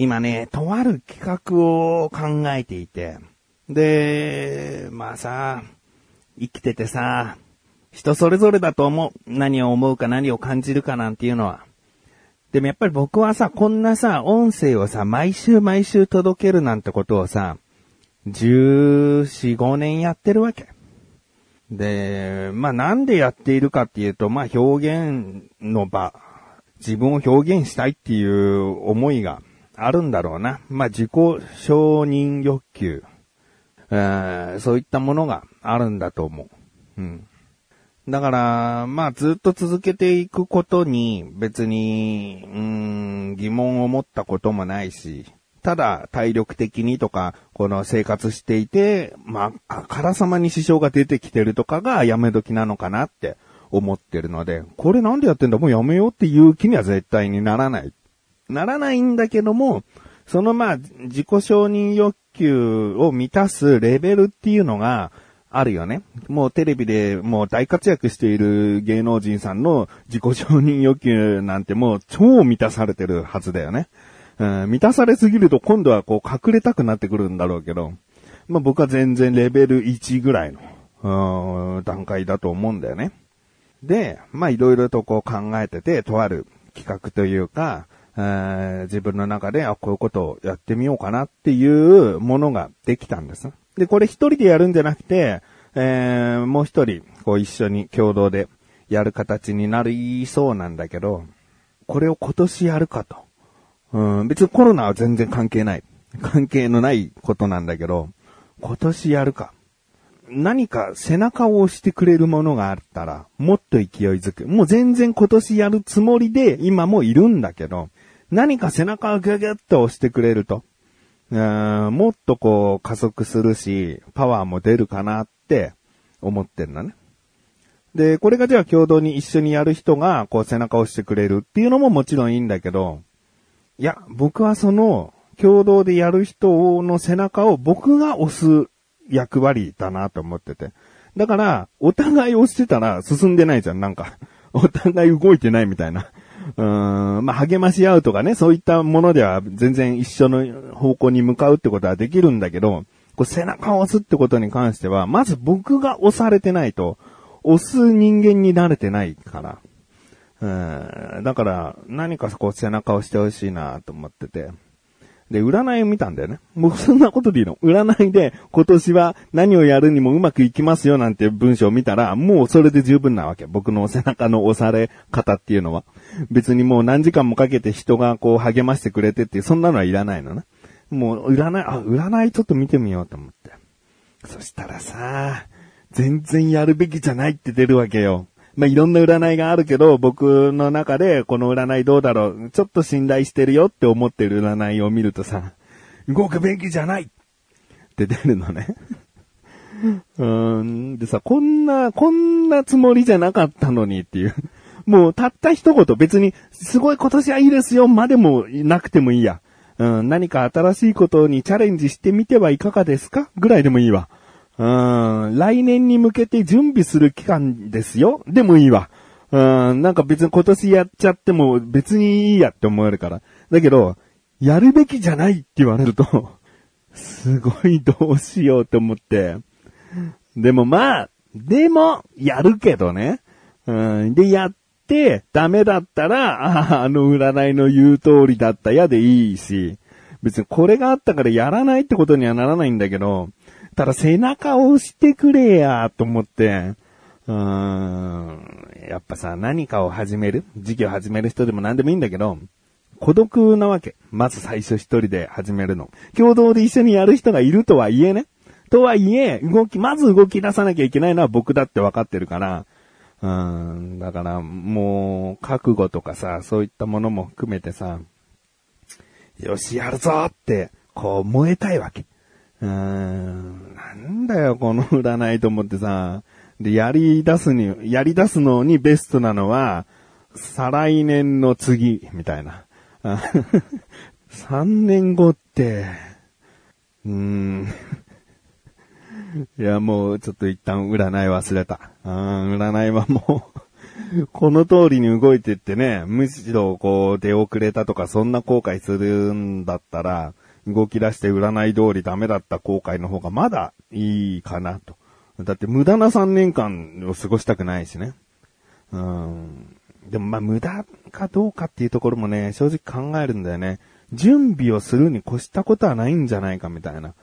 今ね、とある企画を考えていて、で、まあさ、生きててさ、人それぞれだと思う。何を思うか何を感じるかなんていうのは。でもやっぱり僕はさ、こんなさ、音声をさ、毎週毎週届けるなんてことをさ、14、5年やってるわけ。で、まあなんでやっているかっていうと、まあ表現の場、自分を表現したいっていう思いがあるんだろうな。まあ自己承認欲求、え、そういったものがあるんだと思う。うん。だから、まあずっと続けていくことに別に、うん、疑問を持ったこともないし、ただ体力的にとか、この生活していて、まあ、あからさまに支障が出てきてるとかがやめ時なのかなって思ってるので、これなんでやってんだ？もうやめようっていう気には絶対にならない。ならないんだけども、そのまあ、自己承認欲求を満たすレベルっていうのが、あるよね。もうテレビでもう大活躍している芸能人さんの自己承認欲求なんてもう超満たされてるはずだよね。うん、満たされすぎると今度はこう隠れたくなってくるんだろうけど、まあ僕は全然レベル1ぐらいの、段階だと思うんだよね。で、まあいろいろとこう考えてて、とある企画というか、自分の中で、あ、こういうことをやってみようかなっていうものができたんです。で、これ一人でやるんじゃなくて、えー、もう一人、こう一緒に共同でやる形になりそうなんだけど、これを今年やるかと。うん、別にコロナは全然関係ない。関係のないことなんだけど、今年やるか。何か背中を押してくれるものがあったら、もっと勢いづく。もう全然今年やるつもりで今もいるんだけど、何か背中をギュギュッと押してくれると、もっとこう加速するし、パワーも出るかなって思ってんだね。で、これがじゃあ共同に一緒にやる人がこう背中を押してくれるっていうのももちろんいいんだけど、いや、僕はその共同でやる人の背中を僕が押す役割だなと思ってて。だから、お互い押してたら進んでないじゃん、なんか。お互い動いてないみたいな。うん、まあ、励まし合うとかね、そういったものでは全然一緒の方向に向かうってことはできるんだけど、こう背中を押すってことに関しては、まず僕が押されてないと、押す人間に慣れてないから。うん、だから、何かこう背中を押してほしいなと思ってて。で、占いを見たんだよね。僕そんなことでいいの？占いで今年は何をやるにもうまくいきますよなんて文章を見たら、もうそれで十分なわけ。僕の背中の押され方っていうのは。別にもう何時間もかけて人がこう励ましてくれてっていう、そんなのはいらないのね。もう占い、あ、占いちょっと見てみようと思って。そしたらさ、全然やるべきじゃないって出るわけよ。まあ、いろんな占いがあるけど、僕の中でこの占いどうだろう、ちょっと信頼してるよって思ってる占いを見るとさ、動くべきじゃないって出るのね。うーん。でさ、こんな、こんなつもりじゃなかったのにっていう。もうたった一言別に、すごい今年はいいですよまでもなくてもいいや。うん、何か新しいことにチャレンジしてみてはいかがですか？ぐらいでもいいわ。うん、来年に向けて準備する期間ですよでもいいわ。うん、なんか別に今年やっちゃっても別にいいやって思えるから。だけど、やるべきじゃないって言われると すごいどうしようと思って。でもまあ、でも、やるけどね。うん、で、やって、ダメだったら、ああ、の占いの言う通りだったやでいいし、別にこれがあったからやらないってことにはならないんだけど、っただ背中を押してくれや、と思って、うーん、やっぱさ、何かを始める事業始める人でも何でもいいんだけど、孤独なわけ。まず最初一人で始めるの。共同で一緒にやる人がいるとはいえね。とはいえ、動き、まず動き出さなきゃいけないのは僕だって分かってるから、うーん、だからもう、覚悟とかさ、そういったものも含めてさ、よし、やるぞって、こう燃えたいわけ。うーん、なんだよ、この占いと思ってさ。で、やり出すに、やり出すのにベストなのは、再来年の次、みたいな。3年後って、うーん。いや、もう、ちょっと一旦占い忘れた。うん、占いはもうこの通りに動いてってね、むしろこう出遅れたとかそんな後悔するんだったら、動き出して占い通りダメだった後悔の方がまだいいかなと。だって無駄な3年間を過ごしたくないしね。うん。でもまあ無駄かどうかっていうところもね、正直考えるんだよね。準備をするに越したことはないんじゃないかみたいな。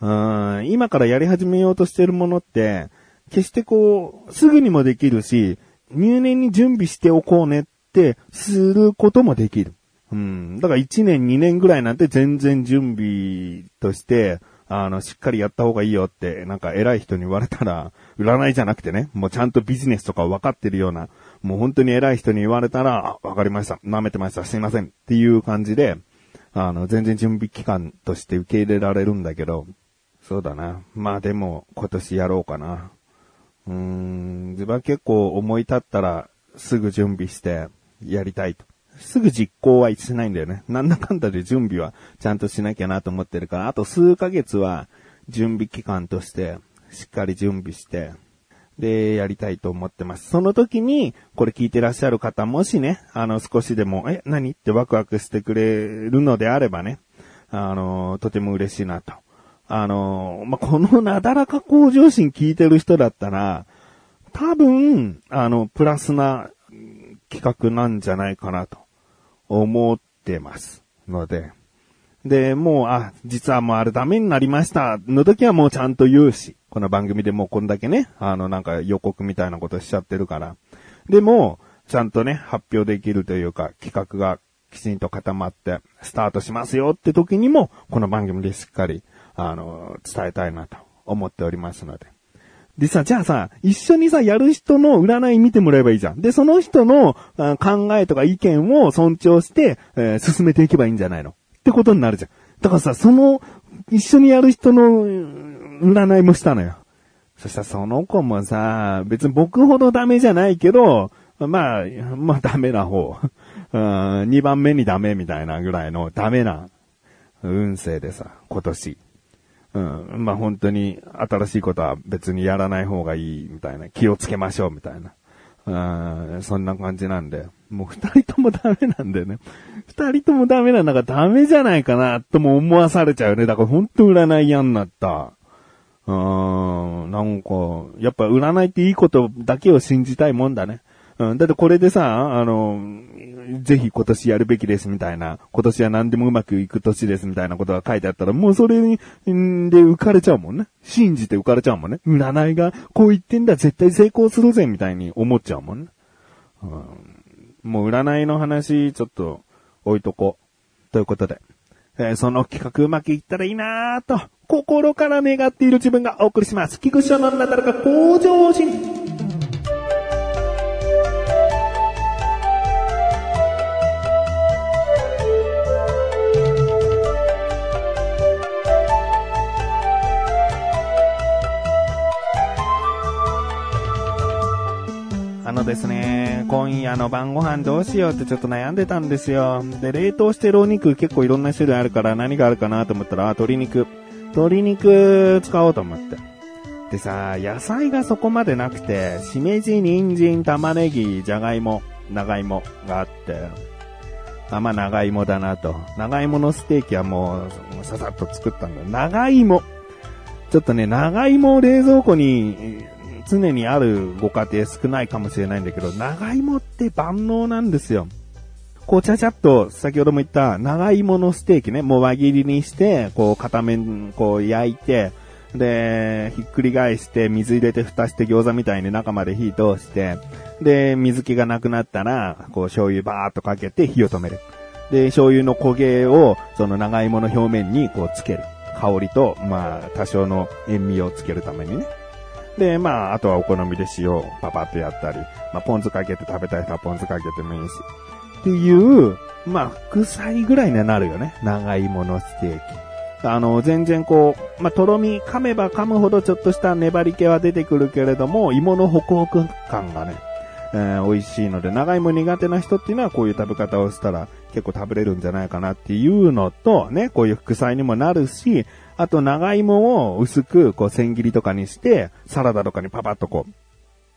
うん、今からやり始めようとしてるものって、決してこう、すぐにもできるし、入念に準備しておこうねってすることもできる。うん。だから1年2年ぐらいなんて全然準備として、あの、しっかりやった方がいいよって、なんか偉い人に言われたら、占いじゃなくてね、もうちゃんとビジネスとか分かってるような、もう本当に偉い人に言われたら、わかりました。舐めてました。すいません。っていう感じで、あの、全然準備期間として受け入れられるんだけど、そうだな。まあでも、今年やろうかな。うーん、自分は結構思い立ったら、すぐ準備して、やりたいと。すぐ実行はしないんだよね。なんだかんだで準備はちゃんとしなきゃなと思ってるから、あと数ヶ月は準備期間として、しっかり準備して、で、やりたいと思ってます。その時に、これ聞いてらっしゃる方、もしね、あの、少しでも、え、何？ってワクワクしてくれるのであればね、あの、とても嬉しいなと。あの、まあ、このなだらか向上心聞いてる人だったら、多分、あの、プラスな企画なんじゃないかなと思ってますので。で、もう、あ、実はもうあれダメになりましたの時はもうちゃんと言うし、この番組でもうこんだけね、あのなんか予告みたいなことしちゃってるから。でも、ちゃんとね、発表できるというか、企画がきちんと固まって、スタートしますよって時にも、この番組でしっかり、あの、伝えたいなと思っておりますので。でさ、じゃあさ、一緒にさ、やる人の占い見てもらえばいいじゃん。で、その人の考えとか意見を尊重して、えー、進めていけばいいんじゃないのってことになるじゃん。だからさ、その、一緒にやる人の占いもしたのよ。そしたらその子もさ、別に僕ほどダメじゃないけど、まあ、まあダメな方。二番目にダメみたいなぐらいのダメな運勢でさ、今年。うん。まあ本当に新しいことは別にやらない方がいいみたいな。気をつけましょうみたいな。うん、そんな感じなんで。もう二人ともダメなんだよね。二人ともダメなんだからダメじゃないかなとも思わされちゃうね。だから本当占い嫌になった。うん、なんか、やっぱ占いっていいことだけを信じたいもんだね。うん、だってこれでさ、あの、ぜひ今年やるべきですみたいな、今年は何でもうまくいく年ですみたいなことが書いてあったら、もうそれに、んで浮かれちゃうもんね。信じて浮かれちゃうもんね。占いがこう言ってんだ、絶対成功するぜみたいに思っちゃうもんね。うん、もう占いの話、ちょっと置いとこう。ということで、えー、その企画うまくいったらいいなぁと、心から願っている自分がお送りします。菊池のなだらか向上心。ですね、今夜の晩ご飯どうしようってちょっと悩んでたんですよ。で、冷凍してるお肉結構いろんな種類あるから何があるかなと思ったら、あ、鶏肉。鶏肉使おうと思って。でさ、野菜がそこまでなくて、しめじ、人参、玉ねぎ、じゃがいも、長芋があって、あ、まあ長芋だなと。長芋のステーキはもう、ささっと作ったんだ。長芋。ちょっとね、長芋を冷蔵庫に常にあるご家庭少ないかもしれないんだけど、長芋って万能なんですよ。こう、ちゃちゃっと、先ほども言った長芋のステーキね、もう輪切りにして、こう、片面、こう、焼いて、で、ひっくり返して、水入れて蓋して餃子みたいに中まで火通して、で、水気がなくなったら、こう、醤油バーっとかけて火を止める。で、醤油の焦げを、その長芋の表面にこうつける。香りと、まあ、多少の塩味をつけるためにね。で、まあ、あとはお好みで塩パパッとやったり、まあ、ポン酢かけて食べたい人はポン酢かけてもいいし。っていう、まあ、副菜ぐらいになるよね。長芋のステーキ。あの、全然こう、まあ、とろみ噛めば噛むほどちょっとした粘り気は出てくるけれども、芋のホクホク感がね、えー、美味しいので、長芋苦手な人っていうのはこういう食べ方をしたら結構食べれるんじゃないかなっていうのと、ね、こういう副菜にもなるし、あと長芋を薄くこう千切りとかにして、サラダとかにパパッとこ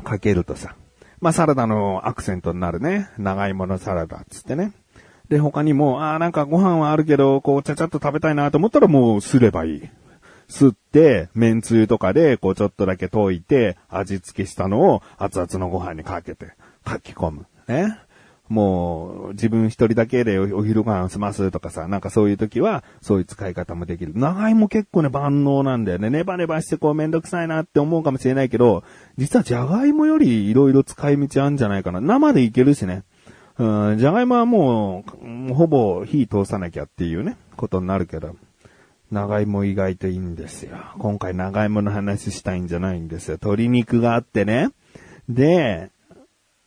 う、かけるとさ。まあ、サラダのアクセントになるね。長芋のサラダっつってね。で、他にも、ああ、なんかご飯はあるけど、こう、ちゃちゃっと食べたいなと思ったらもうすればいい。すって、麺つゆとかで、こう、ちょっとだけ溶いて、味付けしたのを熱々のご飯にかけて、書き込む。ね。もう、自分一人だけでお昼ご飯済ますとかさ、なんかそういう時は、そういう使い方もできる。長芋結構ね、万能なんだよね。ネバネバしてこうめんどくさいなって思うかもしれないけど、実はじゃがいもより色々使い道あるんじゃないかな。生でいけるしね。うん、じゃがいもはもう、ほぼ火通さなきゃっていうね、ことになるけど。長芋意外といいんですよ。今回長芋の話したいんじゃないんですよ。鶏肉があってね。で、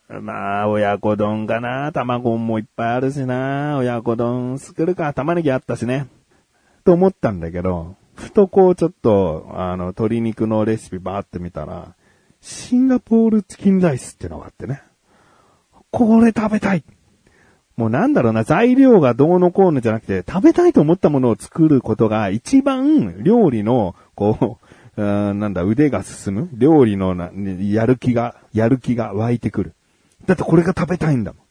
まあ、親子丼かな。卵もいっぱいあるしな。親子丼作るか。玉ねぎあったしね。と思ったんだけど、ふとこうちょっと、あの、鶏肉のレシピバーって見たら、シンガポールチキンライスってのがあってね。これ食べたいもうなんだろうな、材料がどうのこうのじゃなくて、食べたいと思ったものを作ることが一番料理の、こう、うんなんだ、腕が進む料理のな、やる気が、やる気が湧いてくる。だってこれが食べたいんだもん。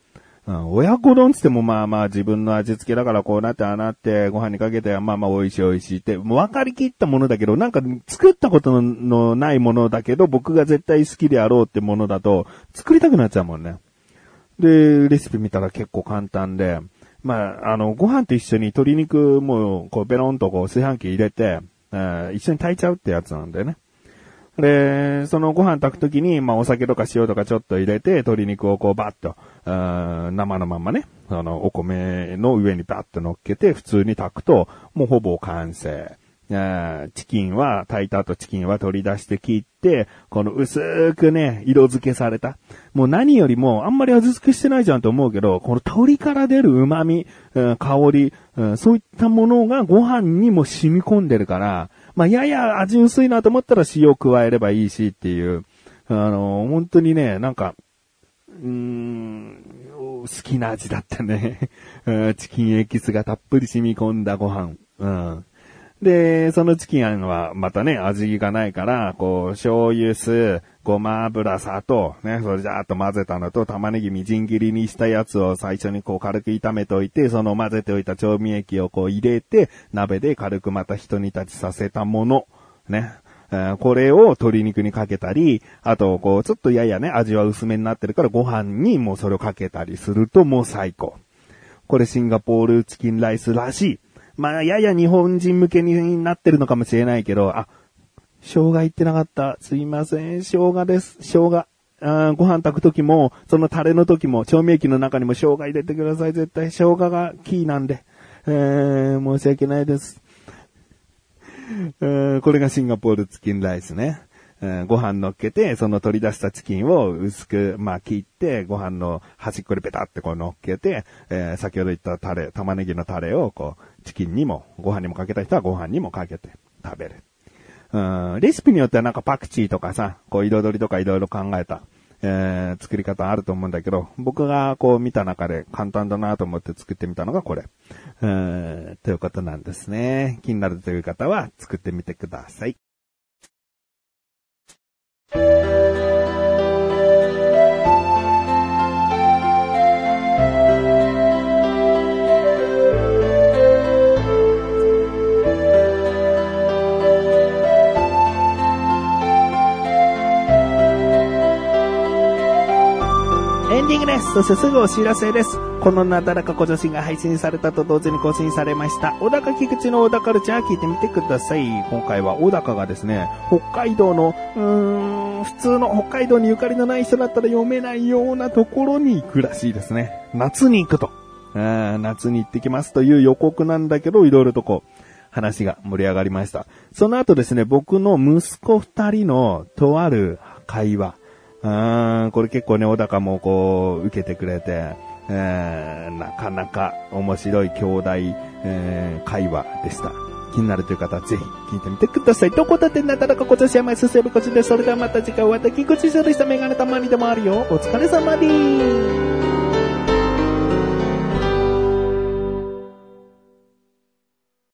うん、親子丼つってもまあまあ自分の味付けだからこうなってああなってご飯にかけてまあまあ美味しい美味しいって、もう分かりきったものだけど、なんか作ったことのないものだけど僕が絶対好きであろうってものだと作りたくなっちゃうもんね。で、レシピ見たら結構簡単で、まあ、あの、ご飯と一緒に鶏肉もこうベロンとこう炊飯器入れて、えー、一緒に炊いちゃうってやつなんだよね。で、そのご飯炊くときに、まあお酒とか塩とかちょっと入れて、鶏肉をこうバッと、生のまんまね、あの、お米の上にバッと乗っけて、普通に炊くと、もうほぼ完成。チキンは、炊いた後チキンは取り出して切って、この薄くね、色付けされた。もう何よりも、あんまり味付けしてないじゃんと思うけど、この鶏から出る旨味、香り、そういったものがご飯にも染み込んでるから、まあ、やや味薄いなと思ったら塩を加えればいいしっていう、あの、本当にね、なんか、うーん、好きな味だったね。チキンエキスがたっぷり染み込んだご飯。うん。で、そのチキンはまたね、味がないから、こう、醤油酢、ごま油、砂糖、ね、それじゃーっと混ぜたのと、玉ねぎみじん切りにしたやつを最初にこう軽く炒めておいて、その混ぜておいた調味液をこう入れて、鍋で軽くまた一煮立ちさせたもの、ね。これを鶏肉にかけたり、あと、こう、ちょっとややね、味は薄めになってるからご飯にもうそれをかけたりするともう最高。これシンガポールチキンライスらしい。まあ、やや日本人向けになってるのかもしれないけど、あ、生姜言ってなかった。すいません。生姜です。生姜。あご飯炊くときも、そのタレの時も、調味液の中にも生姜入れてください。絶対生姜がキーなんで。えー、申し訳ないです。えー、これがシンガポールチキンライスね。ご飯乗っけて、その取り出したチキンを薄く、まあ、切って、ご飯の端っこにペタってこう乗っけて、えー、先ほど言ったタレ、玉ねぎのタレをこう、チキンにも、ご飯にもかけた人はご飯にもかけて食べる。うん、レシピによってはなんかパクチーとかさ、こう彩りとかいろいろ考えた、えー、作り方あると思うんだけど、僕がこう見た中で簡単だなと思って作ってみたのがこれ。うん、ということなんですね。気になるという方は作ってみてください。ングです。そしてすぐお知らせです。このなだらか小女子が配信されたと同時に更新されました。小高菊池の小高カルチャー聞いてみてください。今回は小高がですね、北海道の、うーん、普通の北海道にゆかりのない人だったら読めないようなところに行くらしいですね。夏に行くと。夏に行ってきますという予告なんだけど、いろいろとこう、話が盛り上がりました。その後ですね、僕の息子二人のとある会話。うん、これ結構ね、小高もこう、受けてくれて、えー、なかなか面白い兄弟、えー、会話でした。気になるという方はぜひ聞いてみてください。どこだってなだらか今年は前進むこちで、それではまた次回お会いでき口でしたメガネたまにでもあるよ。お疲れ様です。